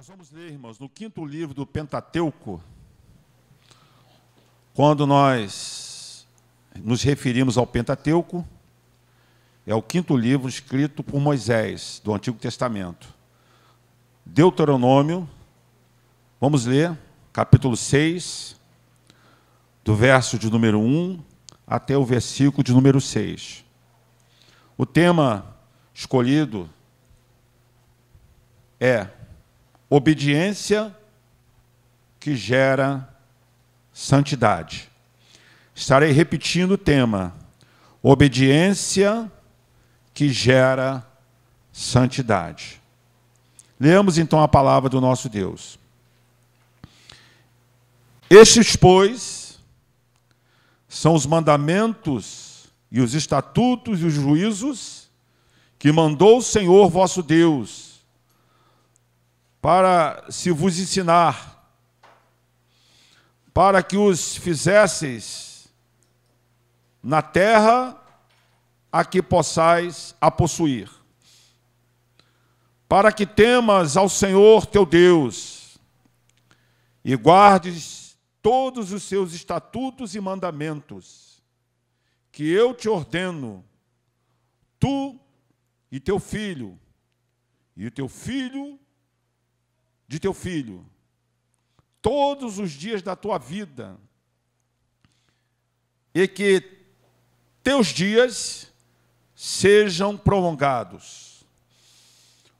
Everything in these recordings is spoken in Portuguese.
Nós vamos ler, irmãos, no quinto livro do Pentateuco, quando nós nos referimos ao Pentateuco, é o quinto livro escrito por Moisés, do Antigo Testamento. Deuteronômio, vamos ler, capítulo 6, do verso de número 1 até o versículo de número 6. O tema escolhido é obediência que gera santidade. Estarei repetindo o tema: obediência que gera santidade. Leamos então a palavra do nosso Deus. Estes, pois, são os mandamentos e os estatutos e os juízos que mandou o Senhor vosso Deus para se vos ensinar, para que os fizesseis na terra a que possais a possuir, para que temas ao Senhor teu Deus e guardes todos os seus estatutos e mandamentos, que eu te ordeno, tu e teu filho, e o teu filho de teu filho, todos os dias da tua vida, e que teus dias sejam prolongados.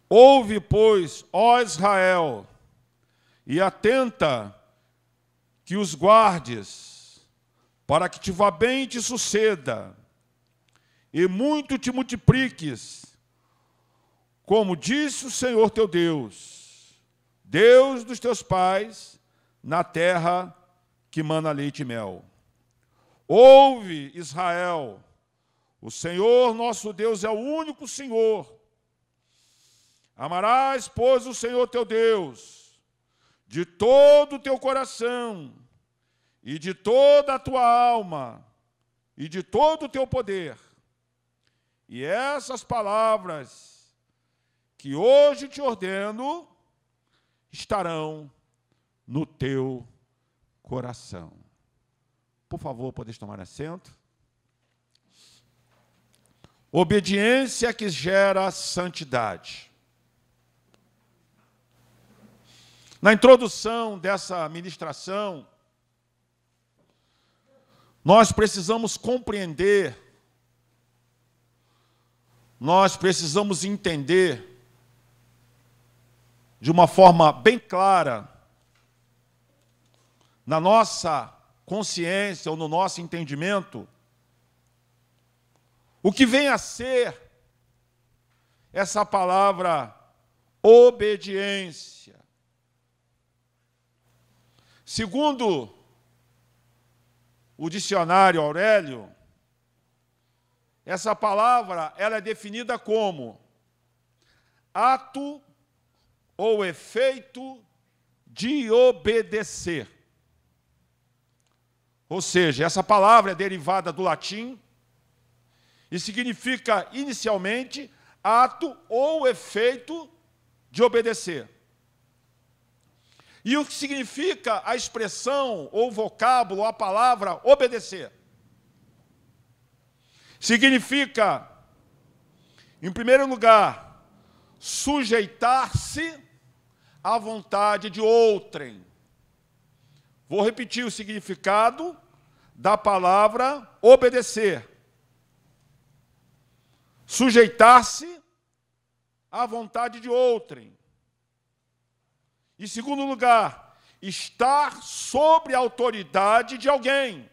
Ouve, pois, ó Israel, e atenta que os guardes, para que te vá bem e te suceda, e muito te multipliques, como disse o Senhor teu Deus Deus dos teus pais, na terra que mana leite e mel. Ouve, Israel, o Senhor nosso Deus é o único Senhor. Amarás, pois, o Senhor teu Deus, de todo o teu coração, e de toda a tua alma, e de todo o teu poder. E essas palavras que hoje te ordeno, estarão no teu coração. Por favor, podes tomar assento. Obediência que gera santidade. Na introdução dessa ministração, nós precisamos compreender, nós precisamos entender de uma forma bem clara na nossa consciência ou no nosso entendimento o que vem a ser essa palavra obediência. Segundo o dicionário Aurélio, essa palavra ela é definida como ato ou efeito de obedecer. Ou seja, essa palavra é derivada do latim e significa inicialmente ato ou efeito de obedecer. E o que significa a expressão ou vocábulo, a palavra obedecer? Significa, em primeiro lugar, sujeitar-se à vontade de outrem. Vou repetir o significado da palavra obedecer. Sujeitar-se à vontade de outrem. Em segundo lugar, estar sobre a autoridade de alguém.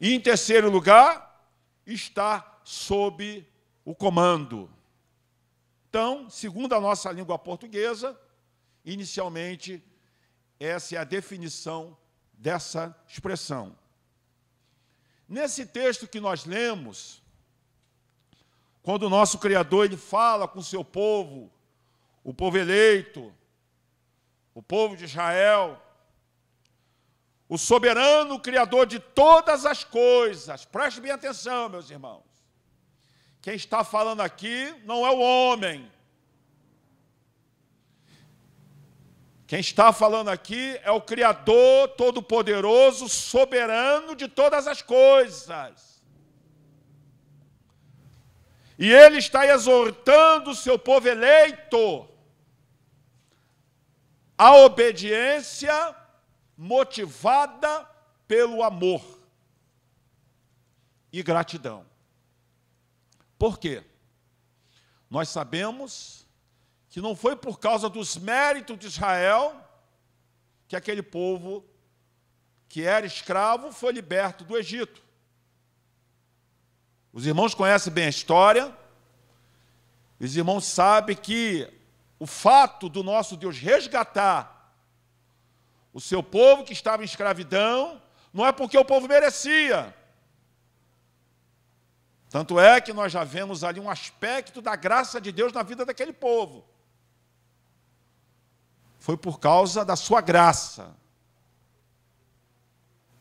E em terceiro lugar, estar sob o comando. Então, segundo a nossa língua portuguesa, inicialmente, essa é a definição dessa expressão. Nesse texto que nós lemos, quando o nosso Criador ele fala com o seu povo, o povo eleito, o povo de Israel, o soberano Criador de todas as coisas, preste bem atenção, meus irmãos. Quem está falando aqui não é o homem. Quem está falando aqui é o Criador Todo-Poderoso, soberano de todas as coisas. E Ele está exortando o seu povo eleito à obediência motivada pelo amor e gratidão. Por quê? Nós sabemos que não foi por causa dos méritos de Israel que aquele povo que era escravo foi liberto do Egito. Os irmãos conhecem bem a história, os irmãos sabem que o fato do nosso Deus resgatar o seu povo que estava em escravidão não é porque o povo merecia, tanto é que nós já vemos ali um aspecto da graça de Deus na vida daquele povo. Foi por causa da sua graça.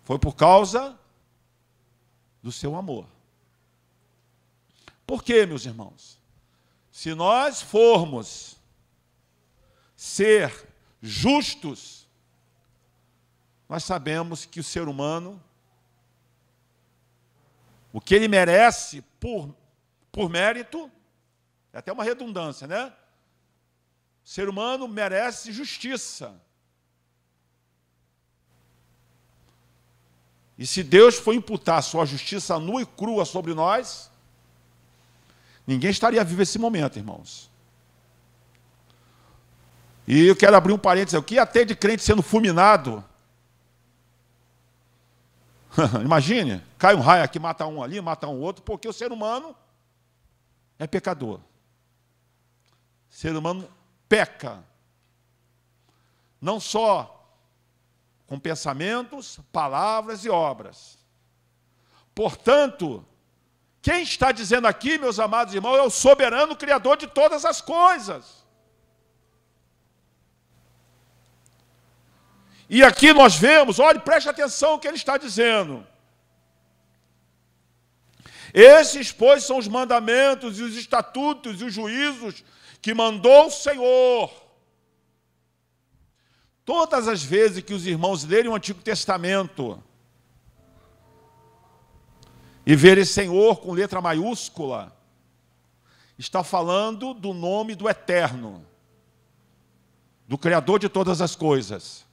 Foi por causa do seu amor. Por quê, meus irmãos? Se nós formos ser justos, nós sabemos que o ser humano o que ele merece por, por mérito, é até uma redundância, né? O ser humano merece justiça. E se Deus for imputar sua justiça nua e crua sobre nós, ninguém estaria vivo esse momento, irmãos. E eu quero abrir um parênteses, ia ter de crente sendo fulminado Imagine, cai um raio aqui, mata um ali, mata um outro, porque o ser humano é pecador. O ser humano peca. Não só com pensamentos, palavras e obras. Portanto, quem está dizendo aqui, meus amados irmãos, é o soberano Criador de todas as coisas. E aqui nós vemos, olhe, preste atenção o que ele está dizendo. Esses, pois, são os mandamentos e os estatutos e os juízos que mandou o Senhor. Todas as vezes que os irmãos lerem o Antigo Testamento e verem Senhor com letra maiúscula, está falando do nome do Eterno, do Criador de todas as coisas.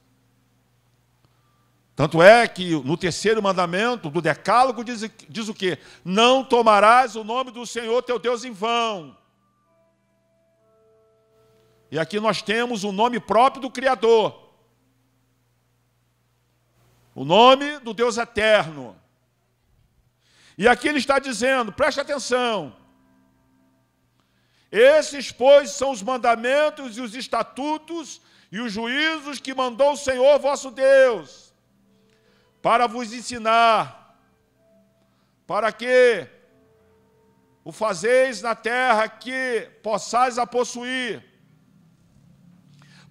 Tanto é que no terceiro mandamento do Decálogo diz, diz o quê? Não tomarás o nome do Senhor teu Deus em vão. E aqui nós temos o nome próprio do Criador. O nome do Deus eterno. E aqui ele está dizendo, preste atenção. Esses, pois, são os mandamentos e os estatutos e os juízos que mandou o Senhor vosso Deus para vos ensinar, para que o fazeis na terra que possais a possuir,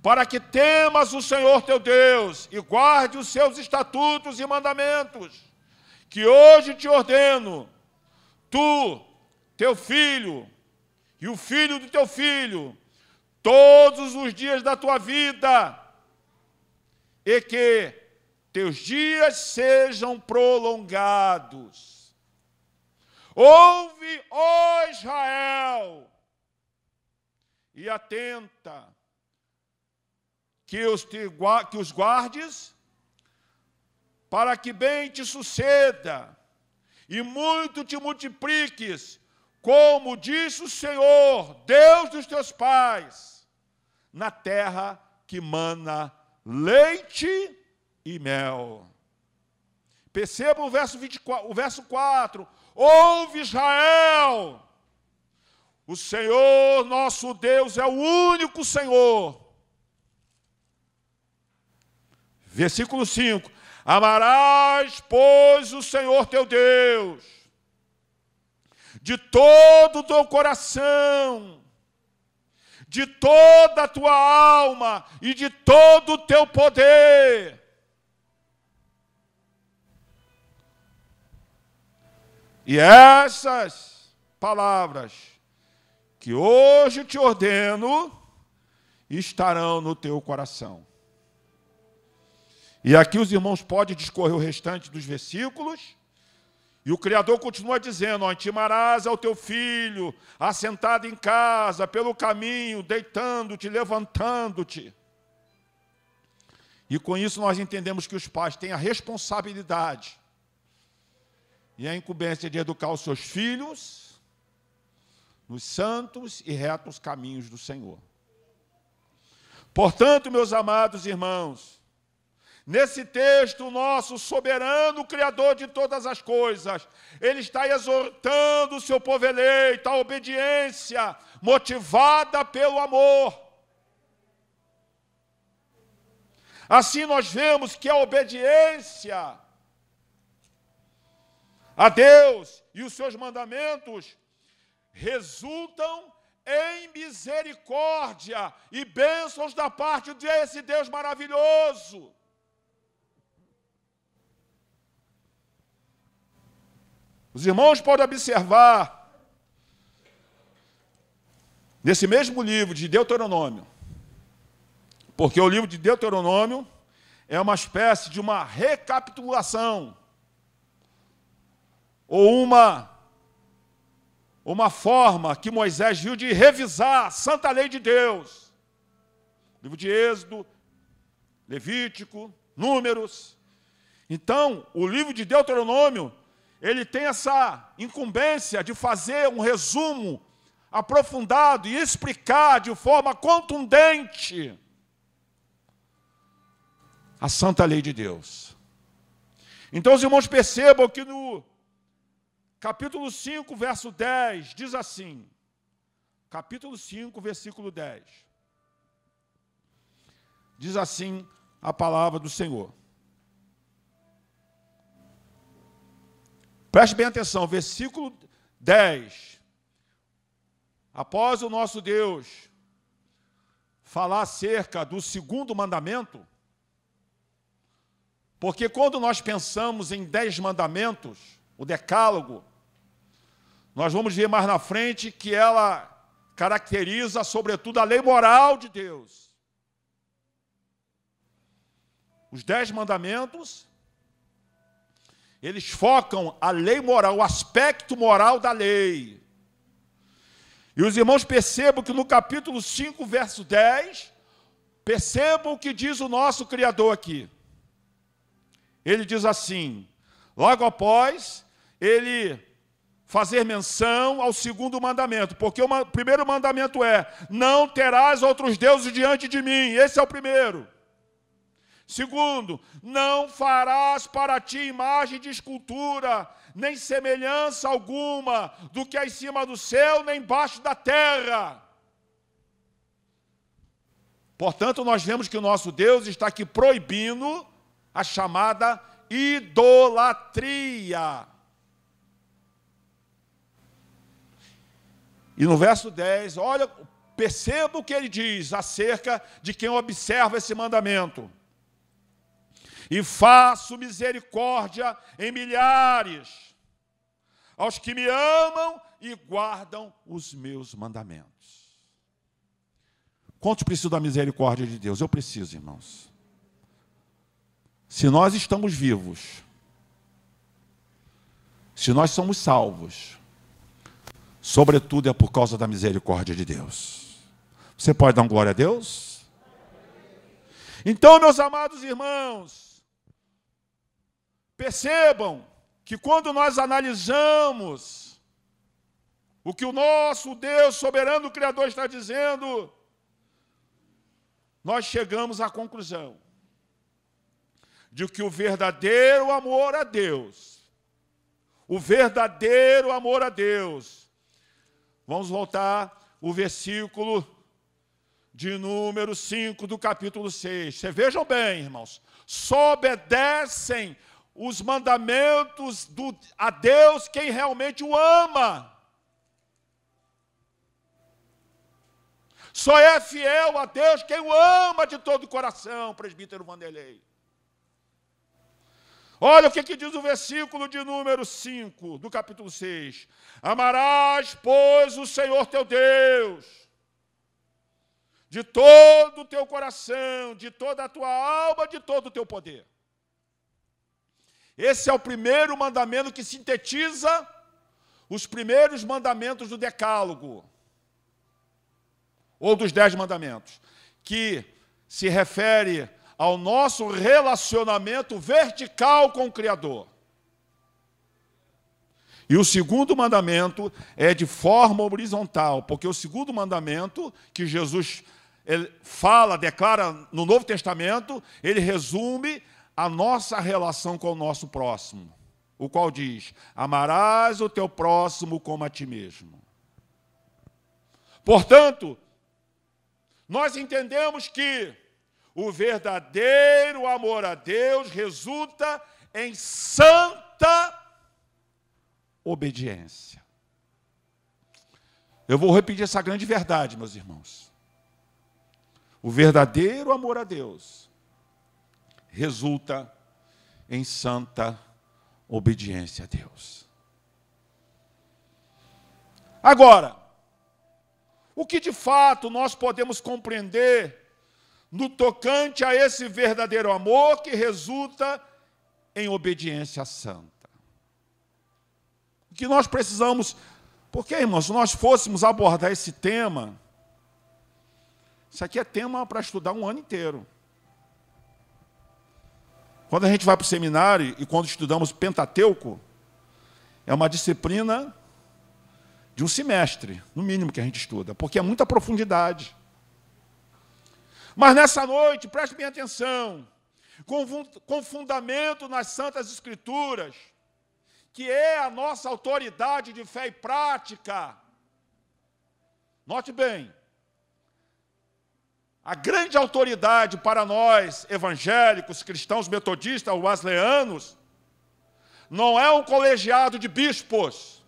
para que temas o Senhor teu Deus e guarde os seus estatutos e mandamentos, que hoje te ordeno, tu, teu filho e o filho do teu filho, todos os dias da tua vida, e que teus dias sejam prolongados. Ouve, ó Israel, e atenta, que os, te, que os guardes, para que bem te suceda, e muito te multipliques, como disse o Senhor, Deus dos teus pais, na terra que mana leite e mel. Perceba o verso, 24, o verso 4. Ouve Israel, o Senhor nosso Deus é o único Senhor. Versículo 5: Amarás, pois, o Senhor teu Deus, de todo o teu coração, de toda a tua alma e de todo o teu poder E essas palavras que hoje te ordeno estarão no teu coração. E aqui os irmãos podem discorrer o restante dos versículos. E o Criador continua dizendo: ó, ao teu filho, assentado em casa, pelo caminho, deitando-te, levantando-te. E com isso nós entendemos que os pais têm a responsabilidade e a incumbência de educar os seus filhos nos santos e retos caminhos do Senhor. Portanto, meus amados irmãos, nesse texto, o nosso soberano Criador de todas as coisas, ele está exortando o seu povo eleito à obediência, motivada pelo amor. Assim nós vemos que a obediência a Deus e os seus mandamentos resultam em misericórdia e bênçãos da parte desse Deus maravilhoso. Os irmãos podem observar, nesse mesmo livro de Deuteronômio, porque o livro de Deuteronômio é uma espécie de uma recapitulação, ou uma, uma forma que Moisés viu de revisar a santa lei de Deus. Livro de Êxodo, Levítico, Números. Então, o livro de Deuteronômio, ele tem essa incumbência de fazer um resumo aprofundado e explicar de forma contundente a santa lei de Deus. Então os irmãos percebam que no capítulo 5, verso 10, diz assim: capítulo 5, versículo 10. Diz assim a palavra do Senhor. Preste bem atenção, versículo 10. Após o nosso Deus falar acerca do segundo mandamento, porque quando nós pensamos em dez mandamentos, o decálogo, nós vamos ver mais na frente que ela caracteriza, sobretudo, a lei moral de Deus. Os dez mandamentos, eles focam a lei moral, o aspecto moral da lei. E os irmãos percebam que no capítulo 5, verso 10, percebam o que diz o nosso Criador aqui ele diz assim: logo após ele fazer menção ao segundo mandamento, porque o primeiro mandamento é: não terás outros deuses diante de mim. Esse é o primeiro. Segundo, não farás para ti imagem de escultura, nem semelhança alguma do que há em cima do céu, nem embaixo da terra. Portanto, nós vemos que o nosso Deus está aqui proibindo a chamada idolatria. E no verso 10, olha, perceba o que ele diz acerca de quem observa esse mandamento. E faço misericórdia em milhares aos que me amam e guardam os meus mandamentos. Quantos precisam da misericórdia de Deus? Eu preciso, irmãos. Se nós estamos vivos, se nós somos salvos, sobretudo é por causa da misericórdia de Deus. Você pode dar glória a Deus? Então, meus amados irmãos, percebam que quando nós analisamos o que o nosso Deus soberano Criador está dizendo, nós chegamos à conclusão de que o verdadeiro amor a Deus, o verdadeiro amor a Deus, vamos voltar o versículo de número 5 do capítulo 6. Vocês vejam bem, irmãos, só obedecem os mandamentos do, a Deus quem realmente o ama. Só é fiel a Deus quem o ama de todo o coração, presbítero Vanderlei. Olha o que, que, diz o versículo de número 5 do capítulo 6. Amarás, pois, o Senhor teu Deus, de todo o teu coração, de toda a tua alma, de todo o teu poder. Esse é o primeiro mandamento que sintetiza os primeiros mandamentos do Decálogo, ou dos Dez Mandamentos, que se refere ao nosso relacionamento vertical com o Criador. E o segundo mandamento é de forma horizontal, porque o segundo mandamento que Jesus fala, declara no Novo Testamento, ele resume a nossa relação com o nosso próximo, o qual diz: Amarás o teu próximo como a ti mesmo. Portanto, nós entendemos que o verdadeiro amor a Deus resulta em santa obediência. Eu vou repetir essa grande verdade, meus irmãos. O verdadeiro amor a Deus resulta em santa obediência a Deus. Agora, o que de fato nós podemos compreender no tocante a esse verdadeiro amor que resulta em obediência santa. O que nós precisamos, porque, irmãos, se nós fôssemos abordar esse tema, isso aqui é tema para estudar um ano inteiro. Quando a gente vai para o seminário e quando estudamos Pentateuco, é uma disciplina de um semestre, no mínimo que a gente estuda, porque é muita profundidade. Mas nessa noite, preste bem atenção, com, fundamento nas Santas Escrituras, que é a nossa autoridade de fé e prática. Note bem, a grande autoridade para nós, evangélicos, cristãos metodistas, wesleyanos, não é um colegiado de bispos.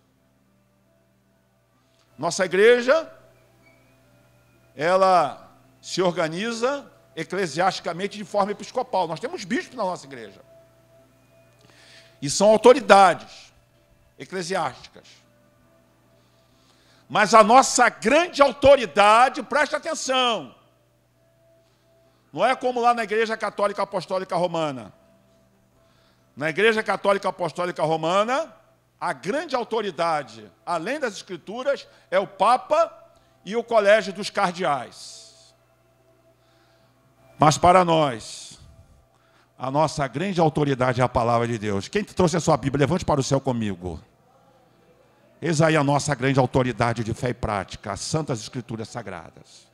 Nossa igreja, ela se organiza eclesiasticamente de forma episcopal. Nós temos bispos na nossa igreja. E são autoridades eclesiásticas. Mas a nossa grande autoridade, presta atenção, não é como lá na Igreja Católica Apostólica Romana. Na Igreja Católica Apostólica Romana, a grande autoridade, além das Escrituras, é o Papa e o Colégio dos Cardeais. Mas para nós, a nossa grande autoridade é a palavra de Deus. Quem trouxe a sua Bíblia, levante para o céu comigo. Eis aí a nossa grande autoridade de fé e prática, as Santas Escrituras Sagradas.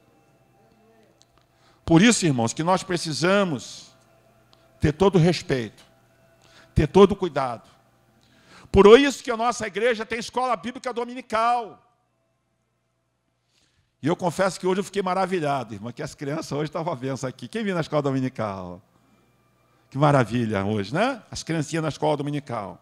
Por isso, irmãos, que nós precisamos ter todo o respeito, ter todo o cuidado. Por isso que a nossa igreja tem escola bíblica dominical. E eu confesso que hoje eu fiquei maravilhado, irmã, que as crianças hoje estavam vendo aqui. Quem viu na escola dominical? Que maravilha hoje, né? As criancinhas na escola dominical.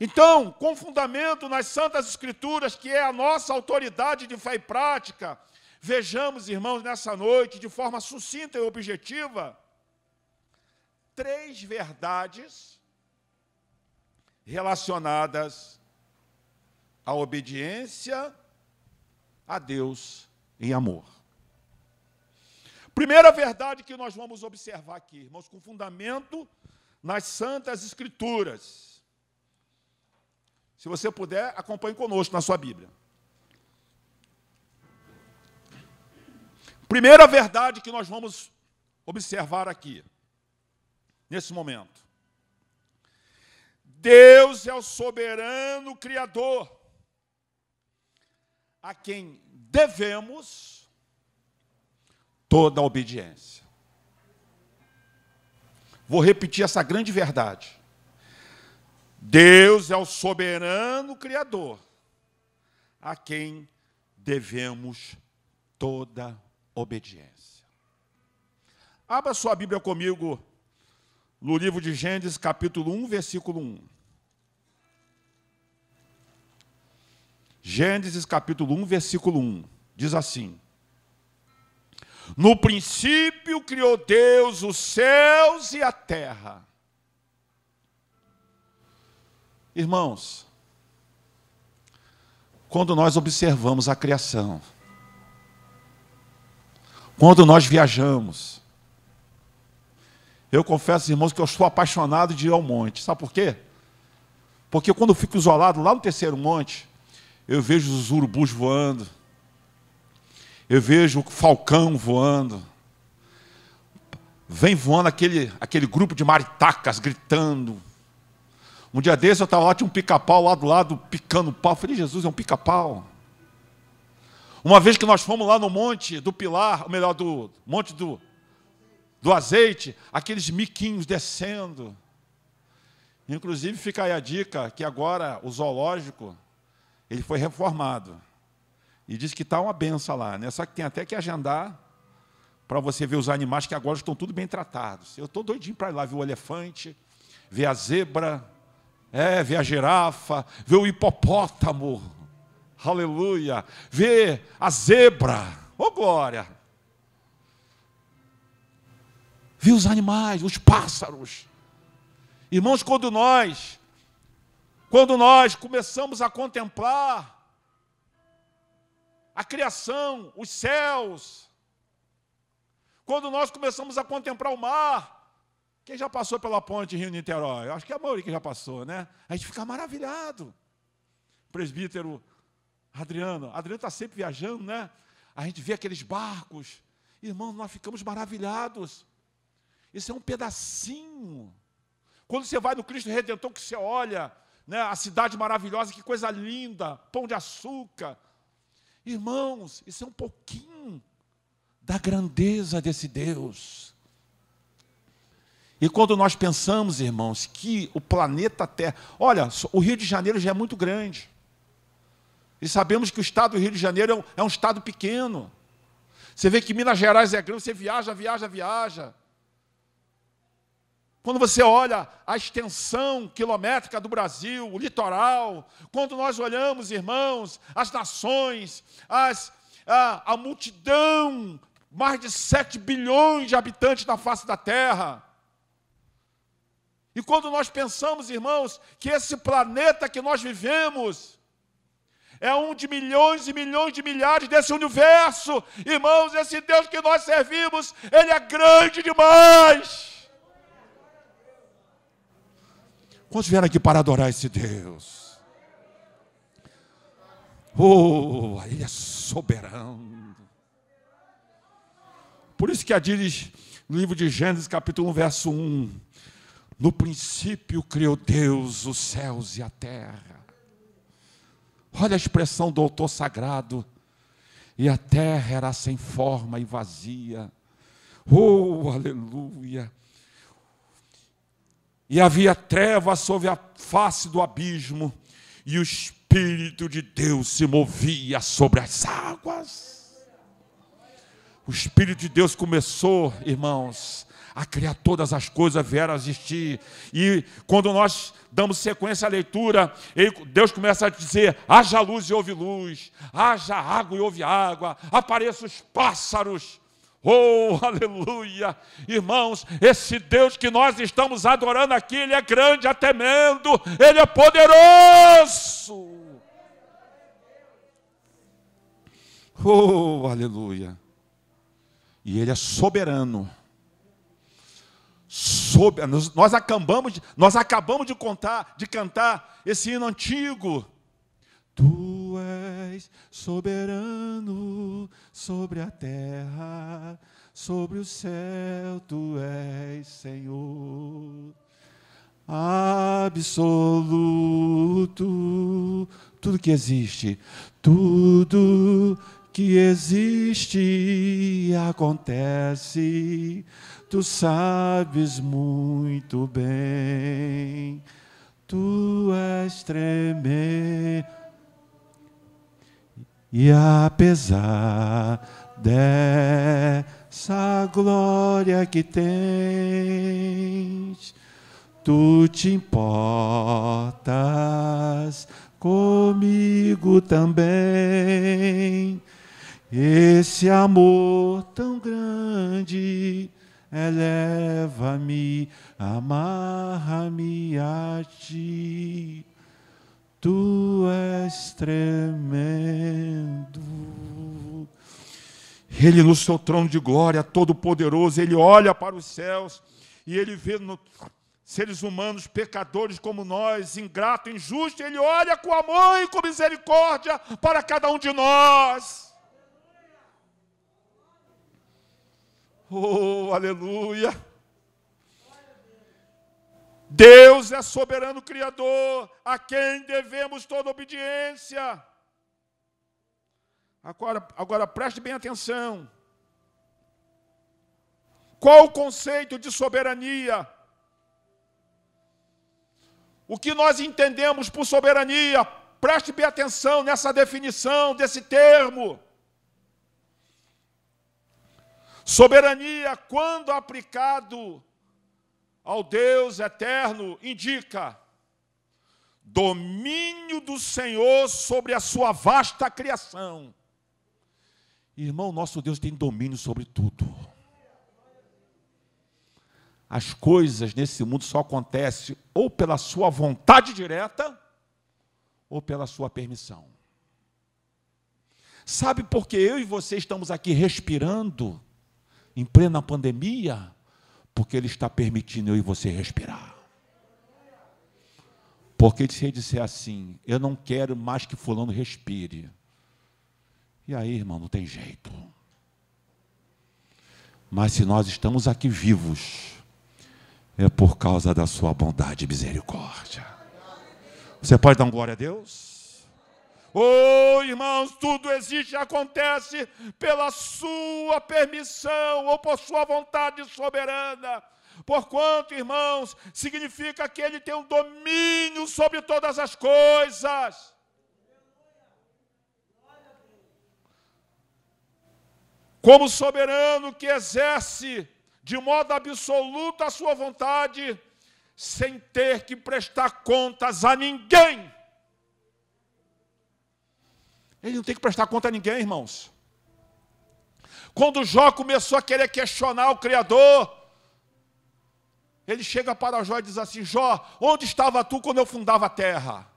Então, com fundamento nas Santas Escrituras, que é a nossa autoridade de fé e prática, vejamos, irmãos, nessa noite, de forma sucinta e objetiva, três verdades relacionadas à obediência a Deus em amor. Primeira verdade que nós vamos observar aqui, irmãos, com fundamento nas Santas Escrituras. Se você puder, acompanhe conosco na sua Bíblia. Primeira verdade que nós vamos observar aqui, nesse momento. Deus é o soberano Criador a quem devemos toda a obediência. Vou repetir essa grande verdade. Deus é o soberano Criador, a quem devemos toda obediência. Abra sua Bíblia comigo no livro de Gênesis, capítulo 1, versículo 1. Gênesis capítulo 1, versículo 1. Diz assim: No princípio criou Deus os céus e a terra. Irmãos, quando nós observamos a criação, quando nós viajamos, Eu confesso, irmãos, que eu sou apaixonado de ir ao monte. Sabe por quê? Porque quando eu fico isolado lá no terceiro monte, eu vejo os urubus voando, eu vejo o falcão voando, vem voando aquele, aquele grupo de maritacas gritando. Um dia desse eu estava lá, tinha um pica-pau lá do lado picando pau. Eu falei, Jesus, é um pica-pau. Uma vez que nós fomos lá no monte do Pilar, ou melhor, do monte do, do azeite, aqueles miquinhos descendo. Inclusive fica aí a dica que agora o zoológico ele foi reformado. E diz que está uma benção lá, né? Só que tem até que agendar para você ver os animais que agora estão tudo bem tratados. Eu estou doidinho para ir lá ver o elefante, ver a zebra, é, ver a girafa, ver o hipopótamo. Aleluia. Ver a zebra. Ô oh, glória. Ver os animais, os pássaros. Irmãos, quando nós, quando nós começamos a contemplar a criação, os céus, quando nós começamos a contemplar o mar, quem já passou pela ponte Rio-Niterói? Acho que é a maioria que já passou, né? A gente fica maravilhado. Presbítero Adriano, Adriano está sempre viajando, né? A gente vê aqueles barcos. Irmãos, nós ficamos maravilhados. Isso é um pedacinho. Quando você vai no Cristo Redentor, que você olha, né, a cidade maravilhosa, que coisa linda, pão de açúcar. Irmãos, isso é um pouquinho da grandeza desse Deus. E quando nós pensamos, irmãos, que o planeta Terra. Olha, o Rio de Janeiro já é muito grande. E sabemos que o estado do Rio de Janeiro é um, é um estado pequeno. Você vê que Minas Gerais é grande, você viaja, viaja, viaja. Quando você olha a extensão quilométrica do Brasil, o litoral, quando nós olhamos, irmãos, as nações, as, a, a multidão, mais de 7 bilhões de habitantes na face da terra. E quando nós pensamos, irmãos, que esse planeta que nós vivemos é um de milhões e milhões de milhares desse universo, irmãos, esse Deus que nós servimos, ele é grande demais. Quantos vieram aqui para adorar esse Deus? Oh, Ele é soberano. Por isso que a diz no livro de Gênesis, capítulo 1, verso 1: No princípio criou Deus os céus e a terra. Olha a expressão do autor sagrado. E a terra era sem forma e vazia. Oh, aleluia! E havia trevas sobre a face do abismo, e o Espírito de Deus se movia sobre as águas. O Espírito de Deus começou, irmãos, a criar todas as coisas, vieram a existir. E quando nós damos sequência à leitura, Deus começa a dizer: haja luz e houve luz, haja água e houve água, apareçam os pássaros. Oh, aleluia! Irmãos, esse Deus que nós estamos adorando aqui, Ele é grande, é temendo, Ele é poderoso. Oh, aleluia! E Ele é soberano. Sober, nós, acabamos de, nós acabamos de contar, de cantar esse hino antigo. És soberano sobre a terra, sobre o céu, tu és Senhor. Absoluto, tudo que existe, tudo que existe acontece, tu sabes muito bem. Tu és tremendo e apesar dessa glória que tens, tu te importas comigo também. Esse amor tão grande eleva-me, amarra-me a ti. Tu és tremendo. Ele no seu trono de glória, todo-poderoso, ele olha para os céus e ele vê no, seres humanos pecadores como nós, ingrato, injusto, ele olha com amor e com misericórdia para cada um de nós. Oh, aleluia! Deus é soberano Criador, a quem devemos toda obediência. Agora, agora preste bem atenção. Qual o conceito de soberania? O que nós entendemos por soberania? Preste bem atenção nessa definição desse termo. Soberania, quando aplicado ao Deus eterno, indica domínio do Senhor sobre a sua vasta criação. Irmão, nosso Deus tem domínio sobre tudo. As coisas nesse mundo só acontecem ou pela sua vontade direta ou pela sua permissão. Sabe por que eu e você estamos aqui respirando em plena pandemia? Porque Ele está permitindo eu e você respirar. Porque se ele disser assim, eu não quero mais que fulano respire. E aí, irmão, não tem jeito. Mas se nós estamos aqui vivos, é por causa da sua bondade e misericórdia. Você pode dar um glória a Deus? Oh, irmãos, tudo existe e acontece pela sua permissão ou por sua vontade soberana. Porquanto, irmãos, significa que ele tem um domínio sobre todas as coisas. Como soberano que exerce de modo absoluto a sua vontade, sem ter que prestar contas a ninguém. Ele não tem que prestar conta a ninguém, irmãos. Quando Jó começou a querer questionar o Criador, ele chega para Jó e diz assim: Jó, onde estava tu quando eu fundava a terra?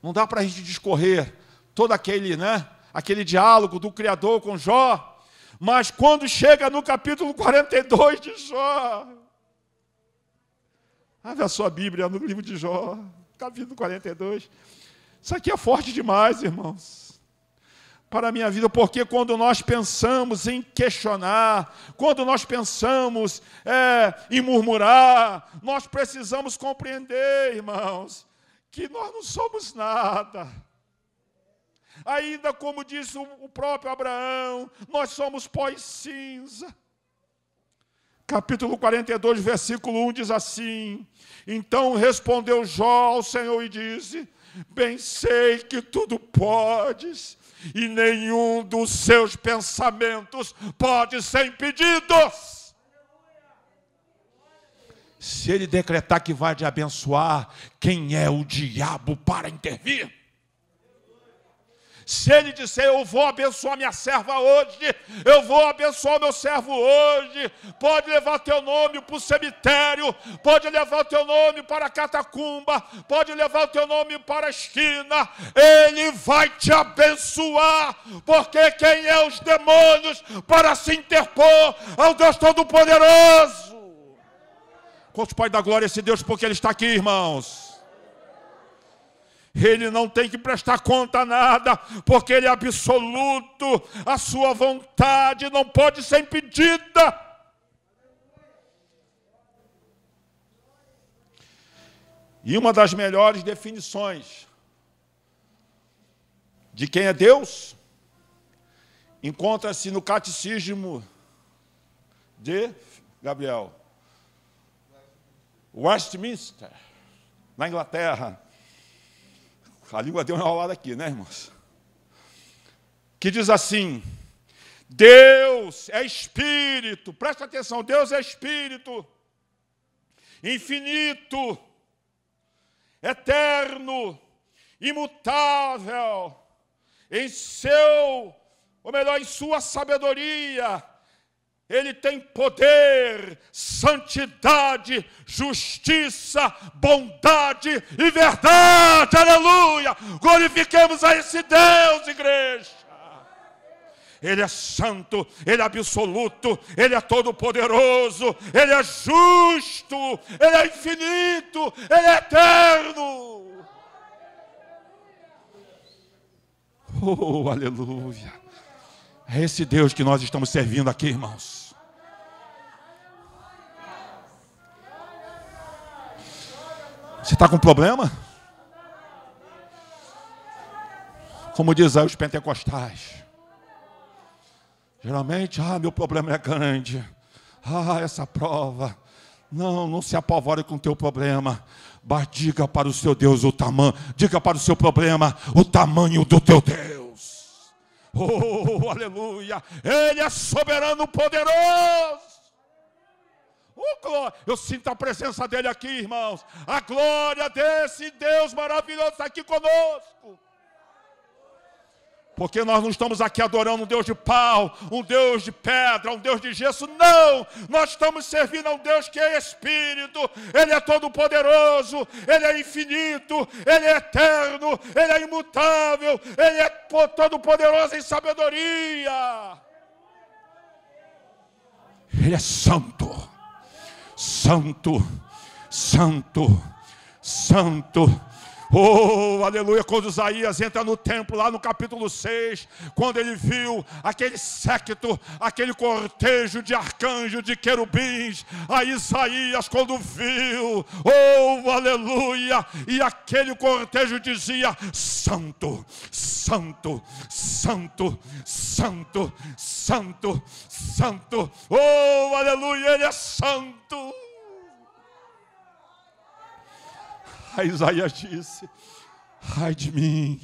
Não dá para a gente discorrer todo aquele, né, aquele diálogo do Criador com Jó, mas quando chega no capítulo 42 de Jó, abre a sua Bíblia no livro de Jó, capítulo 42. Isso aqui é forte demais, irmãos, para a minha vida, porque quando nós pensamos em questionar, quando nós pensamos é, em murmurar, nós precisamos compreender, irmãos, que nós não somos nada. Ainda como disse o próprio Abraão, nós somos pó e cinza. Capítulo 42, versículo 1 diz assim: Então respondeu Jó ao Senhor e disse: Bem sei que tudo podes, e nenhum dos seus pensamentos pode ser impedido. Se ele decretar que vai te abençoar, quem é o diabo para intervir? Se ele disser, eu vou abençoar minha serva hoje, eu vou abençoar meu servo hoje, pode levar teu nome para o cemitério, pode levar teu nome para a catacumba, pode levar teu nome para a esquina, ele vai te abençoar, porque quem é os demônios para se interpor ao Deus Todo-Poderoso? Quantos pode dar glória esse Deus porque Ele está aqui, irmãos? Ele não tem que prestar conta a nada, porque ele é absoluto, a sua vontade não pode ser impedida. E uma das melhores definições de quem é Deus encontra-se no catecismo de Gabriel Westminster, na Inglaterra. A língua deu uma enrolada aqui, né, irmãos? Que diz assim: Deus é espírito, presta atenção, Deus é espírito, infinito, eterno, imutável, em seu, ou melhor, em sua sabedoria, ele tem poder, santidade, justiça, bondade e verdade. Aleluia! Glorifiquemos a esse Deus, igreja. Ele é santo, Ele é absoluto, Ele é todo-poderoso, Ele é justo, Ele é infinito, Ele é eterno. Oh, aleluia. É esse Deus que nós estamos servindo aqui, irmãos. Você está com problema? Como diz aí os pentecostais. Geralmente, ah, meu problema é grande. Ah, essa prova. Não, não se apavore com o teu problema. Mas diga para o seu Deus o tamanho. Diga para o seu problema o tamanho do teu Deus. Oh, aleluia. Ele é soberano poderoso. Oh, Eu sinto a presença dele aqui, irmãos. A glória desse Deus maravilhoso está aqui conosco. Porque nós não estamos aqui adorando um Deus de pau, um Deus de pedra, um Deus de gesso. Não! Nós estamos servindo a um Deus que é Espírito, Ele é todo-poderoso, Ele é infinito, Ele é eterno, Ele é imutável, Ele é todo-poderoso em sabedoria. Ele é santo, santo, santo, santo Oh, aleluia, quando Isaías entra no templo, lá no capítulo 6, quando ele viu aquele séquito, aquele cortejo de arcanjos, de querubins, a Isaías, quando viu, oh, aleluia, e aquele cortejo dizia: Santo, Santo, Santo, Santo, Santo, Santo, oh, aleluia, Ele é Santo. Aí Isaías disse: Ai de mim,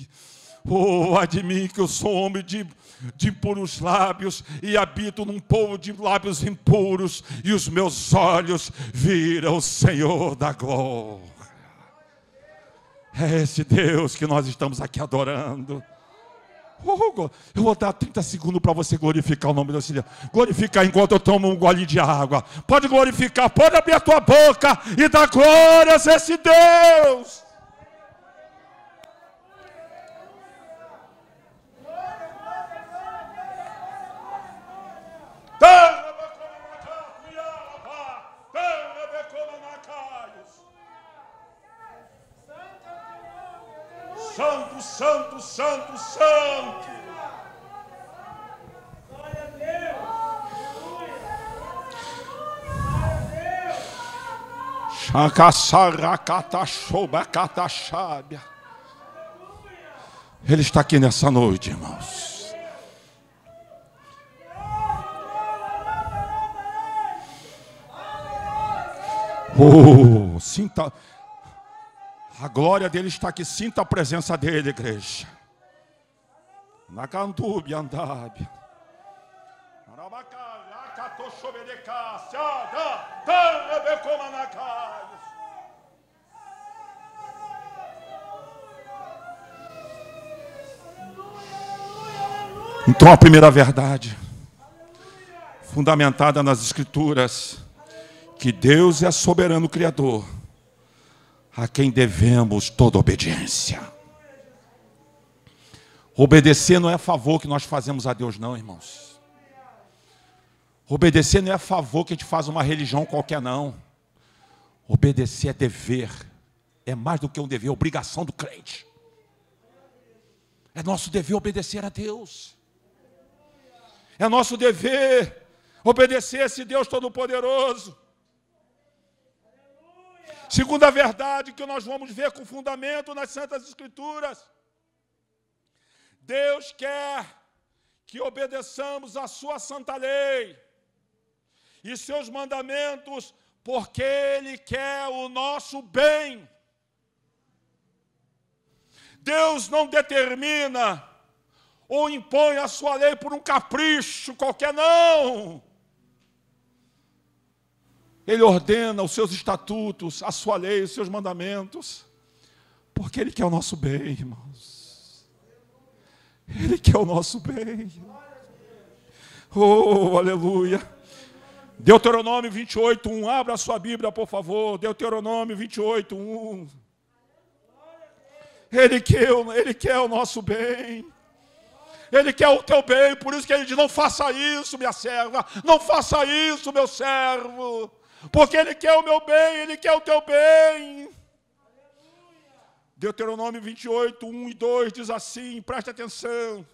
oh, ai de mim, que eu sou homem de, de impuros lábios e habito num povo de lábios impuros, e os meus olhos viram o Senhor da glória. É esse Deus que nós estamos aqui adorando. Eu vou dar 30 segundos para você glorificar o nome do Senhor. Glorificar enquanto eu tomo um gole de água. Pode glorificar, pode abrir a tua boca e dar glórias a esse Deus. Santo, Santo, Santo, Santo. Glória a Deus. Aleluia. Ele está aqui nessa noite, irmãos. Oh, sinta. A glória dele está aqui. Sinta a presença dele, igreja. Na cantubi andabe. Então a primeira verdade, fundamentada nas Escrituras, que Deus é soberano Criador a quem devemos toda obediência. Obedecer não é favor que nós fazemos a Deus, não, irmãos. Obedecer não é favor que a gente faz uma religião qualquer, não. Obedecer é dever. É mais do que um dever, é obrigação do crente. É nosso dever obedecer a Deus. É nosso dever obedecer a esse Deus Todo-Poderoso. Segunda verdade que nós vamos ver com fundamento nas Santas Escrituras. Deus quer que obedeçamos a sua santa lei e seus mandamentos, porque Ele quer o nosso bem. Deus não determina ou impõe a sua lei por um capricho qualquer, não. Ele ordena os seus estatutos, a sua lei, os seus mandamentos, porque Ele quer o nosso bem, irmãos. Ele quer o nosso bem. Oh, aleluia. Deuteronômio 28, 1. Abra a sua Bíblia, por favor. Deuteronômio 28, 1. Ele quer, ele quer o nosso bem. Ele quer o teu bem, por isso que ele diz: não faça isso, minha serva, não faça isso, meu servo, porque ele quer o meu bem, ele quer o teu bem. Deuteronômio 28, 1 e 2 diz assim: preste atenção.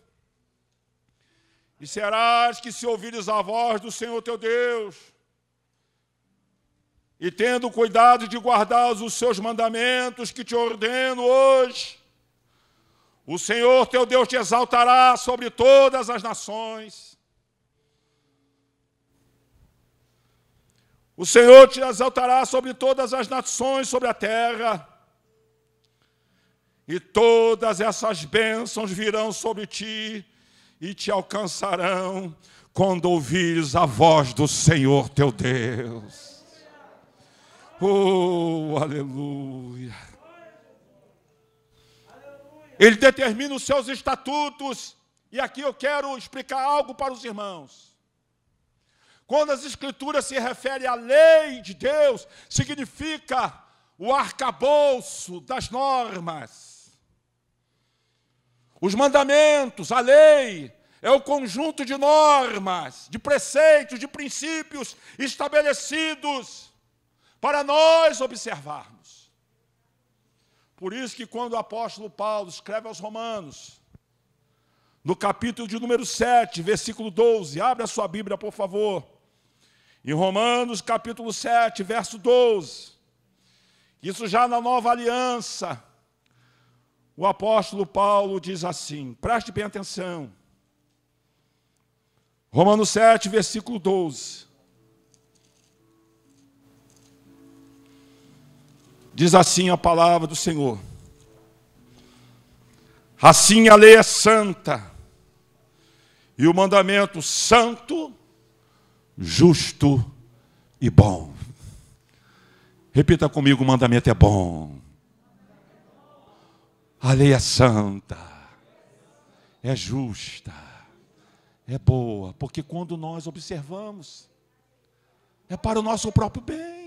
E serás que se ouvires a voz do Senhor teu Deus, e tendo cuidado de guardar os seus mandamentos que te ordeno hoje, o Senhor teu Deus te exaltará sobre todas as nações. O Senhor te exaltará sobre todas as nações sobre a terra. E todas essas bênçãos virão sobre ti e te alcançarão quando ouvires a voz do Senhor teu Deus. Oh, aleluia. Ele determina os seus estatutos, e aqui eu quero explicar algo para os irmãos. Quando as Escrituras se referem à lei de Deus, significa o arcabouço das normas. Os mandamentos, a lei, é o conjunto de normas, de preceitos, de princípios estabelecidos para nós observarmos. Por isso que quando o apóstolo Paulo escreve aos Romanos, no capítulo de número 7, versículo 12, abre a sua Bíblia, por favor. Em Romanos, capítulo 7, verso 12. Isso já na nova aliança. O apóstolo Paulo diz assim: preste bem atenção. Romanos 7, versículo 12. Diz assim a palavra do Senhor. Assim a lei é santa, e o mandamento santo, justo e bom. Repita comigo: o mandamento é bom. A lei é santa, é justa, é boa, porque quando nós observamos, é para o nosso próprio bem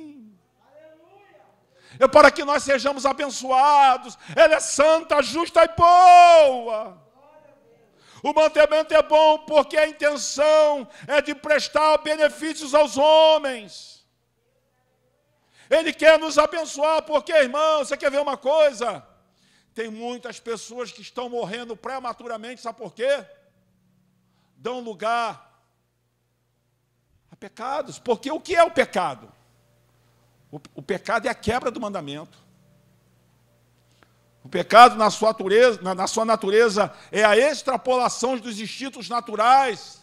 é para que nós sejamos abençoados. Ela é santa, justa e boa. O mantimento é bom porque a intenção é de prestar benefícios aos homens. Ele quer nos abençoar, porque, irmão, você quer ver uma coisa? Tem muitas pessoas que estão morrendo prematuramente, sabe por quê? Dão lugar a pecados. Porque o que é o pecado? O, o pecado é a quebra do mandamento. O pecado, na sua, natureza, na, na sua natureza, é a extrapolação dos instintos naturais.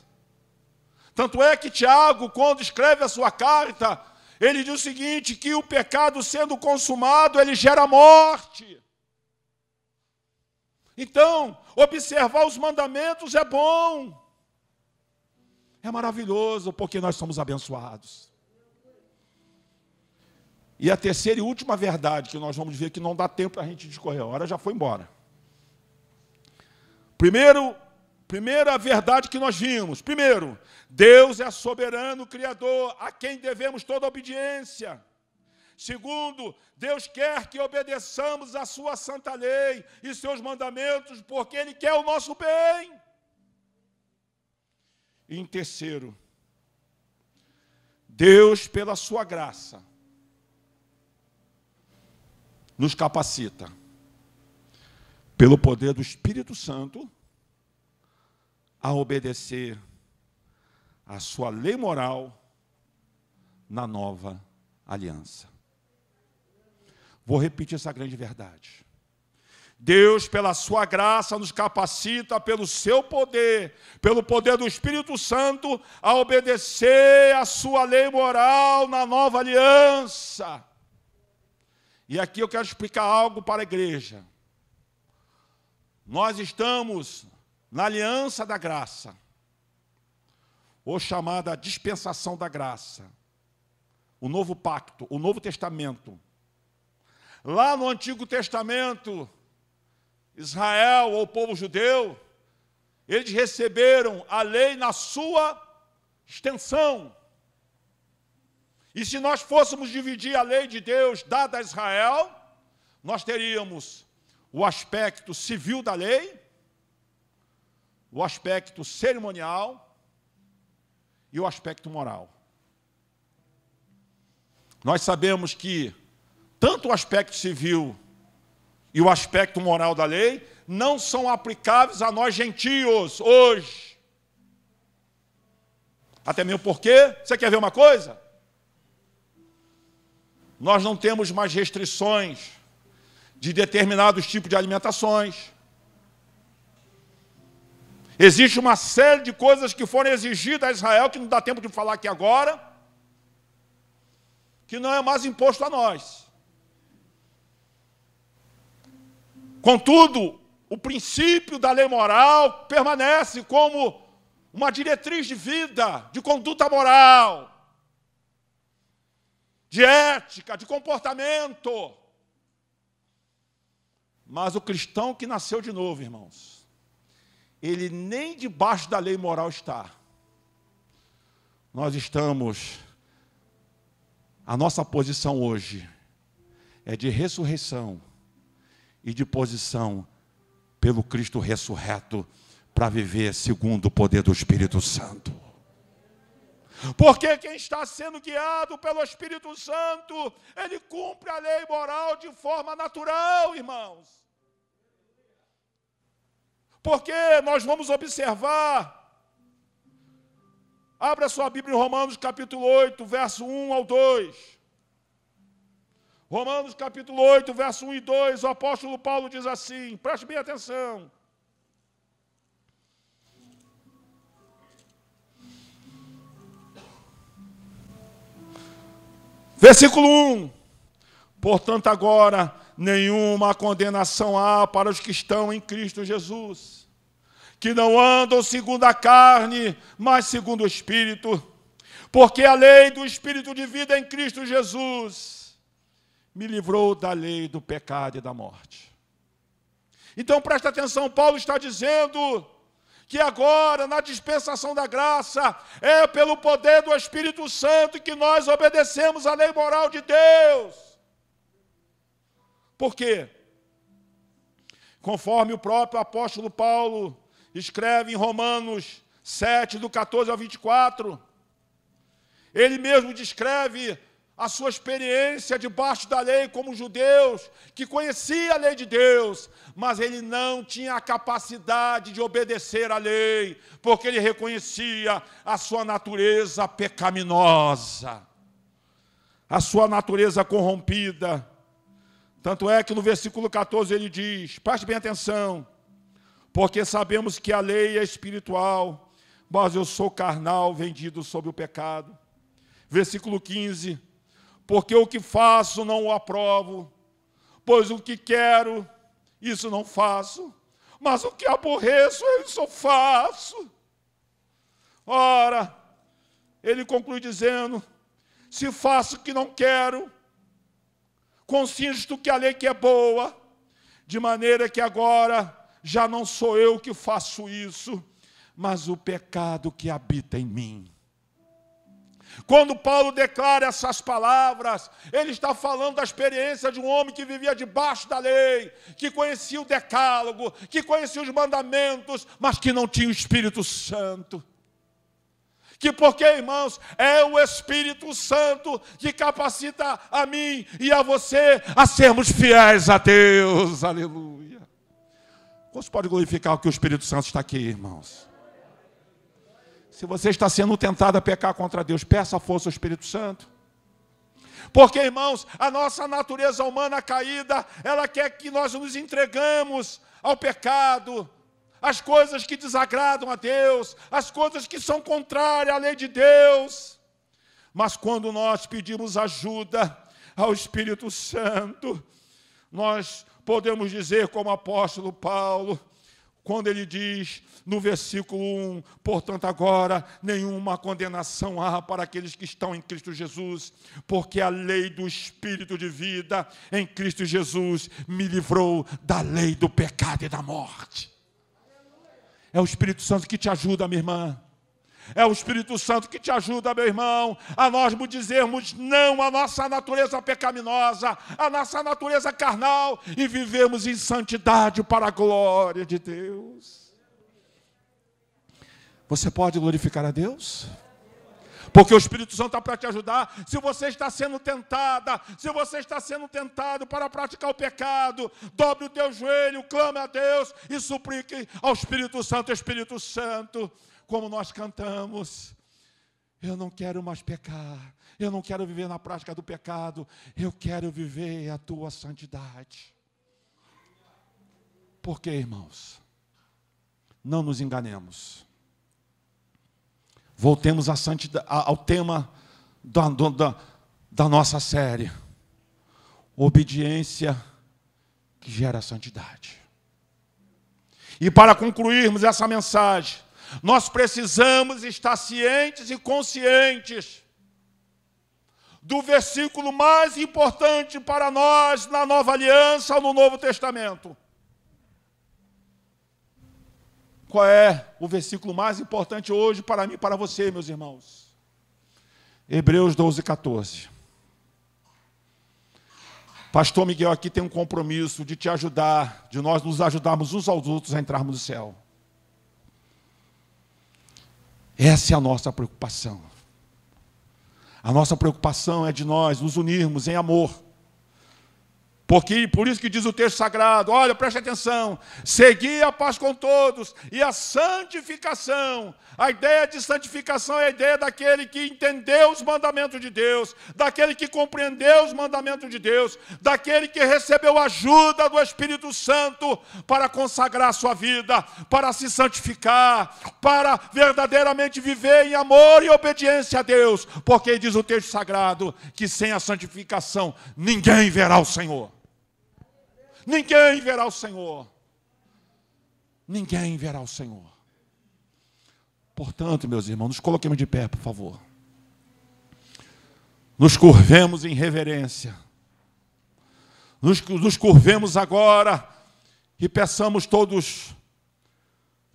Tanto é que Tiago, quando escreve a sua carta, ele diz o seguinte: que o pecado sendo consumado, ele gera morte. Então, observar os mandamentos é bom, é maravilhoso, porque nós somos abençoados. E a terceira e última verdade que nós vamos ver que não dá tempo para a gente discorrer, a hora já foi embora. Primeiro, primeira verdade que nós vimos. Primeiro, Deus é soberano criador, a quem devemos toda obediência. Segundo, Deus quer que obedeçamos a sua santa lei e seus mandamentos, porque Ele quer o nosso bem. E em terceiro, Deus, pela sua graça, nos capacita, pelo poder do Espírito Santo, a obedecer a sua lei moral na nova aliança. Vou repetir essa grande verdade. Deus, pela sua graça, nos capacita, pelo seu poder, pelo poder do Espírito Santo, a obedecer a sua lei moral na nova aliança. E aqui eu quero explicar algo para a igreja. Nós estamos na aliança da graça, ou chamada dispensação da graça, o novo pacto, o novo testamento. Lá no Antigo Testamento, Israel ou o povo judeu, eles receberam a lei na sua extensão. E se nós fôssemos dividir a lei de Deus dada a Israel, nós teríamos o aspecto civil da lei, o aspecto cerimonial e o aspecto moral. Nós sabemos que tanto o aspecto civil e o aspecto moral da lei não são aplicáveis a nós gentios hoje. Até mesmo porque, você quer ver uma coisa? Nós não temos mais restrições de determinados tipos de alimentações. Existe uma série de coisas que foram exigidas a Israel, que não dá tempo de falar aqui agora, que não é mais imposto a nós. Contudo, o princípio da lei moral permanece como uma diretriz de vida, de conduta moral, de ética, de comportamento. Mas o cristão que nasceu de novo, irmãos, ele nem debaixo da lei moral está. Nós estamos, a nossa posição hoje é de ressurreição e de posição pelo Cristo ressurreto para viver segundo o poder do Espírito Santo. Porque quem está sendo guiado pelo Espírito Santo, ele cumpre a lei moral de forma natural, irmãos. Porque nós vamos observar, abra sua Bíblia em Romanos capítulo 8, verso 1 ao 2. Romanos capítulo 8, verso 1 e 2, o apóstolo Paulo diz assim, preste bem atenção. Versículo 1. Portanto, agora nenhuma condenação há para os que estão em Cristo Jesus, que não andam segundo a carne, mas segundo o Espírito, porque a lei do Espírito de vida em Cristo Jesus me livrou da lei do pecado e da morte. Então presta atenção, Paulo está dizendo que agora, na dispensação da graça, é pelo poder do Espírito Santo que nós obedecemos à lei moral de Deus. Por quê? Conforme o próprio apóstolo Paulo escreve em Romanos 7, do 14 ao 24, ele mesmo descreve a sua experiência debaixo da lei como judeus, que conhecia a lei de Deus, mas ele não tinha a capacidade de obedecer à lei, porque ele reconhecia a sua natureza pecaminosa, a sua natureza corrompida. Tanto é que no versículo 14 ele diz: preste bem atenção, porque sabemos que a lei é espiritual, mas eu sou carnal, vendido sob o pecado. Versículo 15 porque o que faço não o aprovo, pois o que quero, isso não faço, mas o que aborreço, isso faço. Ora, ele conclui dizendo: se faço o que não quero, consinto que a lei que é boa, de maneira que agora já não sou eu que faço isso, mas o pecado que habita em mim. Quando Paulo declara essas palavras, ele está falando da experiência de um homem que vivia debaixo da lei, que conhecia o decálogo, que conhecia os mandamentos, mas que não tinha o Espírito Santo. Que porque, irmãos, é o Espírito Santo que capacita a mim e a você a sermos fiéis a Deus. Aleluia. Você pode glorificar o que o Espírito Santo está aqui, irmãos. Se você está sendo tentado a pecar contra Deus, peça a força ao Espírito Santo. Porque, irmãos, a nossa natureza humana caída, ela quer que nós nos entregamos ao pecado, às coisas que desagradam a Deus, às coisas que são contrárias à lei de Deus. Mas quando nós pedimos ajuda ao Espírito Santo, nós podemos dizer, como o apóstolo Paulo, quando ele diz no versículo 1: Portanto, agora nenhuma condenação há para aqueles que estão em Cristo Jesus, porque a lei do Espírito de vida em Cristo Jesus me livrou da lei do pecado e da morte. É o Espírito Santo que te ajuda, minha irmã. É o Espírito Santo que te ajuda, meu irmão, a nós dizermos não à nossa natureza pecaminosa, à nossa natureza carnal e vivemos em santidade para a glória de Deus. Você pode glorificar a Deus? Porque o Espírito Santo está para te ajudar. Se você está sendo tentada, se você está sendo tentado para praticar o pecado, dobre o teu joelho, clame a Deus e suplique ao Espírito Santo, Espírito Santo, como nós cantamos. Eu não quero mais pecar, eu não quero viver na prática do pecado, eu quero viver a tua santidade. Por quê, irmãos? Não nos enganemos. Voltemos ao tema da, da, da nossa série. Obediência que gera santidade. E para concluirmos essa mensagem, nós precisamos estar cientes e conscientes do versículo mais importante para nós na nova aliança ou no Novo Testamento. Qual é o versículo mais importante hoje para mim e para você, meus irmãos? Hebreus 12, 14. Pastor Miguel aqui tem um compromisso de te ajudar, de nós nos ajudarmos uns aos outros a entrarmos no céu. Essa é a nossa preocupação. A nossa preocupação é de nós nos unirmos em amor porque por isso que diz o texto sagrado, olha, preste atenção, seguir a paz com todos e a santificação. A ideia de santificação é a ideia daquele que entendeu os mandamentos de Deus, daquele que compreendeu os mandamentos de Deus, daquele que recebeu a ajuda do Espírito Santo para consagrar a sua vida, para se santificar, para verdadeiramente viver em amor e obediência a Deus, porque diz o texto sagrado que sem a santificação ninguém verá o Senhor. Ninguém verá o Senhor. Ninguém verá o Senhor. Portanto, meus irmãos, nos coloquemos de pé, por favor. Nos curvemos em reverência. Nos, nos curvemos agora e peçamos todos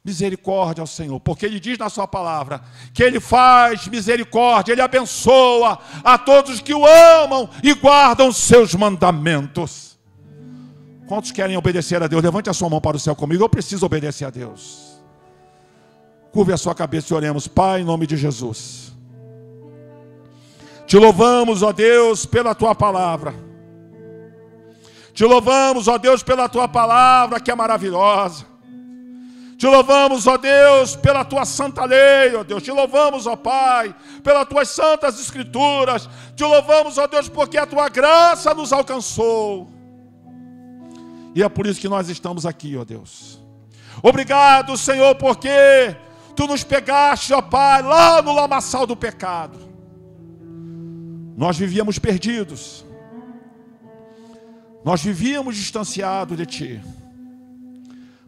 misericórdia ao Senhor, porque Ele diz na Sua palavra que Ele faz misericórdia, Ele abençoa a todos que o amam e guardam seus mandamentos. Quantos querem obedecer a Deus? Levante a sua mão para o céu comigo. Eu preciso obedecer a Deus. Curve a sua cabeça e oremos. Pai, em nome de Jesus. Te louvamos, ó Deus, pela tua palavra. Te louvamos, ó Deus, pela tua palavra que é maravilhosa. Te louvamos, ó Deus, pela tua santa lei, ó Deus. Te louvamos, ó Pai, pelas tuas santas escrituras. Te louvamos, ó Deus, porque a tua graça nos alcançou. E é por isso que nós estamos aqui, ó Deus. Obrigado, Senhor, porque tu nos pegaste, ó Pai, lá no lamaçal do pecado. Nós vivíamos perdidos. Nós vivíamos distanciados de ti.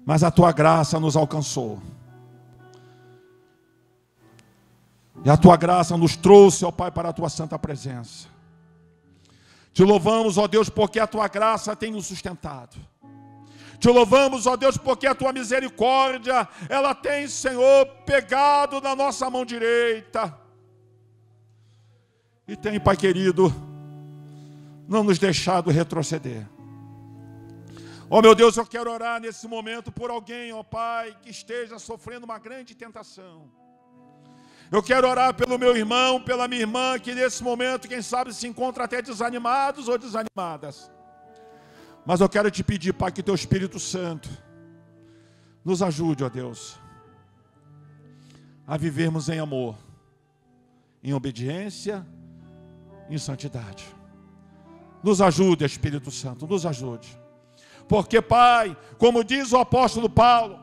Mas a tua graça nos alcançou. E a tua graça nos trouxe, ó Pai, para a tua santa presença. Te louvamos, ó Deus, porque a tua graça tem nos sustentado. Te louvamos, ó Deus, porque a tua misericórdia, ela tem, Senhor, pegado na nossa mão direita. E tem, Pai querido, não nos deixado retroceder. Ó meu Deus, eu quero orar nesse momento por alguém, ó Pai, que esteja sofrendo uma grande tentação. Eu quero orar pelo meu irmão, pela minha irmã, que nesse momento, quem sabe, se encontra até desanimados ou desanimadas. Mas eu quero te pedir, Pai, que teu Espírito Santo nos ajude, ó Deus, a vivermos em amor, em obediência, em santidade. Nos ajude, Espírito Santo, nos ajude. Porque, Pai, como diz o apóstolo Paulo,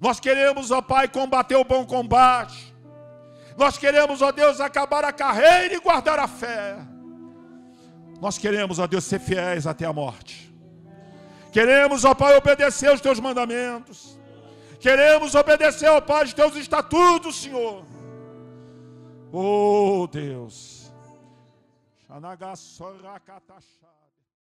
nós queremos, ó Pai, combater o bom combate. Nós queremos, ó Deus, acabar a carreira e guardar a fé. Nós queremos, ó Deus, ser fiéis até a morte. Queremos, ó Pai, obedecer os teus mandamentos. Queremos obedecer, ó Pai, os teus estatutos, Senhor. Oh Deus.